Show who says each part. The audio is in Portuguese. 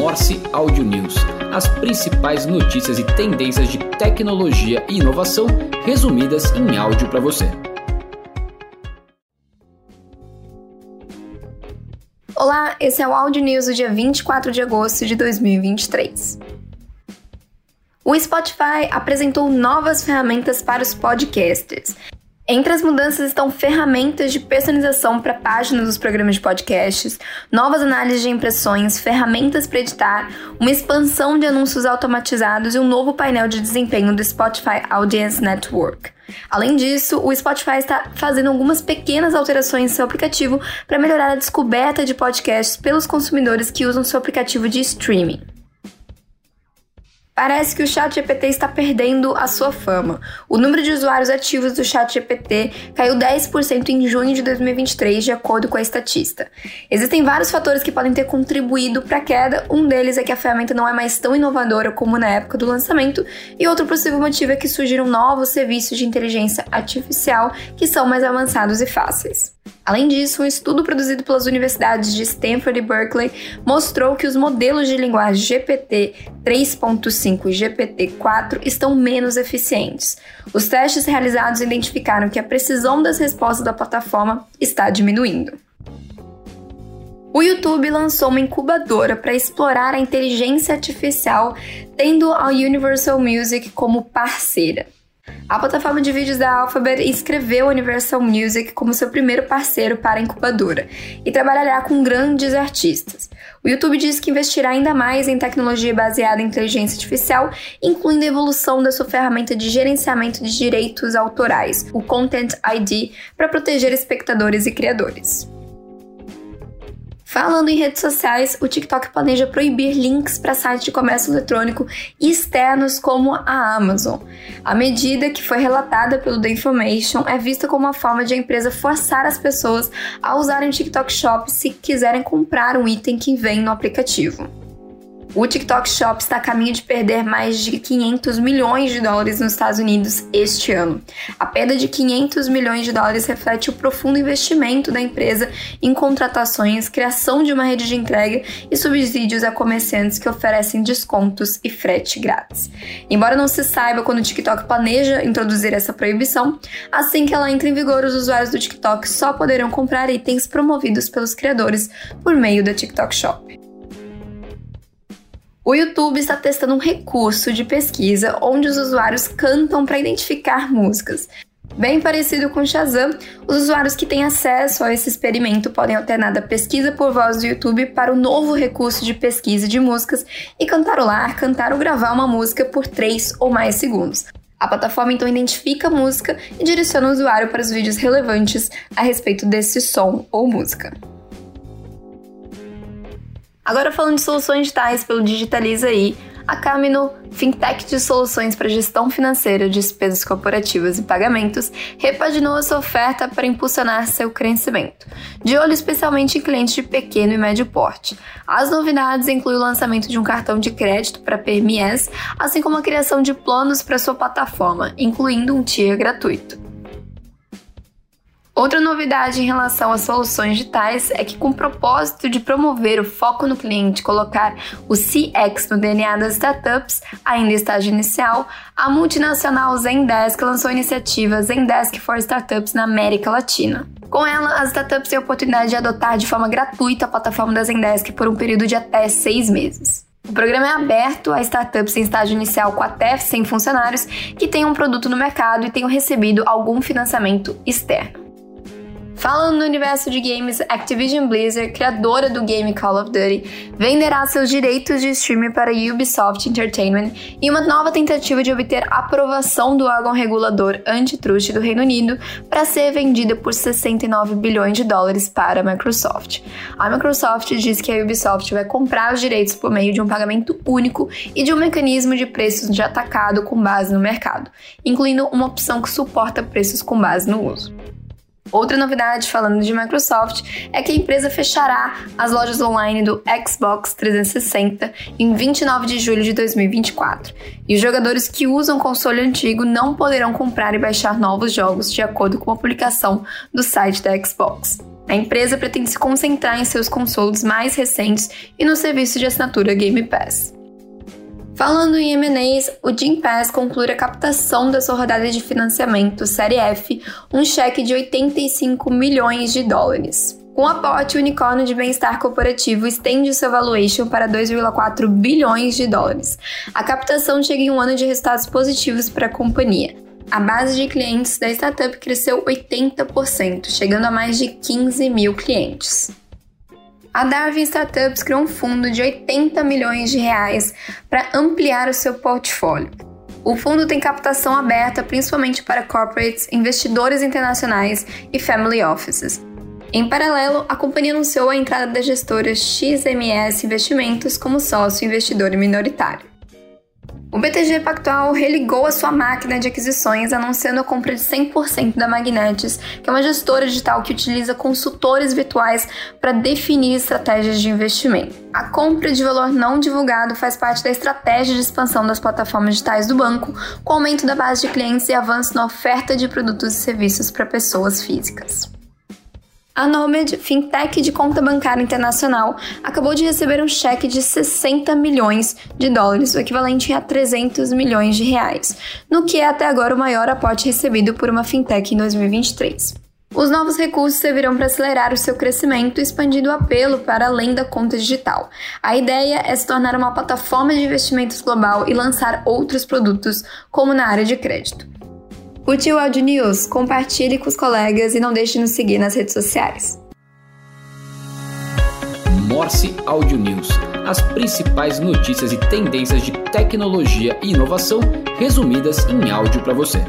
Speaker 1: Morse Audio News, as principais notícias e tendências de tecnologia e inovação resumidas em áudio para você.
Speaker 2: Olá, esse é o Audio News do dia 24 de agosto de 2023. O Spotify apresentou novas ferramentas para os podcasters. Entre as mudanças estão ferramentas de personalização para páginas dos programas de podcasts, novas análises de impressões, ferramentas para editar, uma expansão de anúncios automatizados e um novo painel de desempenho do Spotify Audience Network. Além disso, o Spotify está fazendo algumas pequenas alterações em seu aplicativo para melhorar a descoberta de podcasts pelos consumidores que usam seu aplicativo de streaming. Parece que o ChatGPT está perdendo a sua fama. O número de usuários ativos do ChatGPT caiu 10% em junho de 2023, de acordo com a estatista. Existem vários fatores que podem ter contribuído para a queda. Um deles é que a ferramenta não é mais tão inovadora como na época do lançamento, e outro possível motivo é que surgiram novos serviços de inteligência artificial que são mais avançados e fáceis. Além disso, um estudo produzido pelas universidades de Stanford e Berkeley mostrou que os modelos de linguagem GPT 3.5 e GPT 4 estão menos eficientes. Os testes realizados identificaram que a precisão das respostas da plataforma está diminuindo. O YouTube lançou uma incubadora para explorar a inteligência artificial, tendo a Universal Music como parceira. A plataforma de vídeos da Alphabet inscreveu a Universal Music como seu primeiro parceiro para a incubadora e trabalhará com grandes artistas. O YouTube diz que investirá ainda mais em tecnologia baseada em inteligência artificial, incluindo a evolução da sua ferramenta de gerenciamento de direitos autorais, o Content ID, para proteger espectadores e criadores. Falando em redes sociais, o TikTok planeja proibir links para sites de comércio eletrônico externos como a Amazon. A medida, que foi relatada pelo The Information, é vista como uma forma de a empresa forçar as pessoas a usarem o TikTok Shop se quiserem comprar um item que vem no aplicativo. O TikTok Shop está a caminho de perder mais de 500 milhões de dólares nos Estados Unidos este ano. A perda de 500 milhões de dólares reflete o profundo investimento da empresa em contratações, criação de uma rede de entrega e subsídios a comerciantes que oferecem descontos e frete grátis. Embora não se saiba quando o TikTok planeja introduzir essa proibição, assim que ela entre em vigor, os usuários do TikTok só poderão comprar itens promovidos pelos criadores por meio da TikTok Shop. O YouTube está testando um recurso de pesquisa onde os usuários cantam para identificar músicas. Bem parecido com o Shazam, os usuários que têm acesso a esse experimento podem alternar da pesquisa por voz do YouTube para o novo recurso de pesquisa de músicas e cantarolar, cantar ou gravar uma música por 3 ou mais segundos. A plataforma então identifica a música e direciona o usuário para os vídeos relevantes a respeito desse som ou música. Agora falando de soluções digitais pelo Digitaliza aí, a Camino, fintech de soluções para gestão financeira, despesas corporativas e pagamentos, repaginou a sua oferta para impulsionar seu crescimento, de olho especialmente em clientes de pequeno e médio porte. As novidades incluem o lançamento de um cartão de crédito para PMEs, assim como a criação de planos para sua plataforma, incluindo um tier gratuito. Outra novidade em relação às soluções digitais é que, com o propósito de promover o foco no cliente, colocar o CX no DNA das startups, ainda em estágio inicial, a multinacional Zendesk lançou a iniciativa Zendesk for Startups na América Latina. Com ela, as startups têm a oportunidade de adotar de forma gratuita a plataforma da Zendesk por um período de até seis meses. O programa é aberto a startups em estágio inicial com até 100 funcionários que tenham um produto no mercado e tenham recebido algum financiamento externo. Falando no universo de games, Activision Blizzard, criadora do game Call of Duty, venderá seus direitos de streaming para Ubisoft Entertainment em uma nova tentativa de obter aprovação do órgão regulador antitrust do Reino Unido para ser vendida por 69 bilhões de dólares para a Microsoft. A Microsoft diz que a Ubisoft vai comprar os direitos por meio de um pagamento único e de um mecanismo de preços de atacado com base no mercado, incluindo uma opção que suporta preços com base no uso. Outra novidade falando de Microsoft é que a empresa fechará as lojas online do Xbox 360 em 29 de julho de 2024, e os jogadores que usam console antigo não poderão comprar e baixar novos jogos, de acordo com a publicação do site da Xbox. A empresa pretende se concentrar em seus consoles mais recentes e no serviço de assinatura Game Pass. Falando em M&As, o Jim Pass conclui a captação da sua rodada de financiamento Série F, um cheque de 85 milhões de dólares. Com aporte, o unicórnio de bem-estar corporativo estende seu valuation para 2,4 bilhões de dólares. A captação chega em um ano de resultados positivos para a companhia. A base de clientes da startup cresceu 80%, chegando a mais de 15 mil clientes. A Darwin Startups criou um fundo de 80 milhões de reais para ampliar o seu portfólio. O fundo tem captação aberta principalmente para corporates, investidores internacionais e family offices. Em paralelo, a companhia anunciou a entrada da gestora XMS Investimentos como sócio investidor minoritário. O BTG Pactual religou a sua máquina de aquisições anunciando a compra de 100% da Magnetis, que é uma gestora digital que utiliza consultores virtuais para definir estratégias de investimento. A compra de valor não divulgado faz parte da estratégia de expansão das plataformas digitais do banco, com aumento da base de clientes e avanço na oferta de produtos e serviços para pessoas físicas. A Nomad, fintech de conta bancária internacional, acabou de receber um cheque de 60 milhões de dólares, o equivalente a 300 milhões de reais, no que é até agora o maior aporte recebido por uma fintech em 2023. Os novos recursos servirão para acelerar o seu crescimento, expandindo o apelo para além da conta digital. A ideia é se tornar uma plataforma de investimentos global e lançar outros produtos, como na área de crédito. O Audio News, compartilhe com os colegas e não deixe de nos seguir nas redes sociais.
Speaker 1: Morse Audio News, as principais notícias e tendências de tecnologia e inovação resumidas em áudio para você.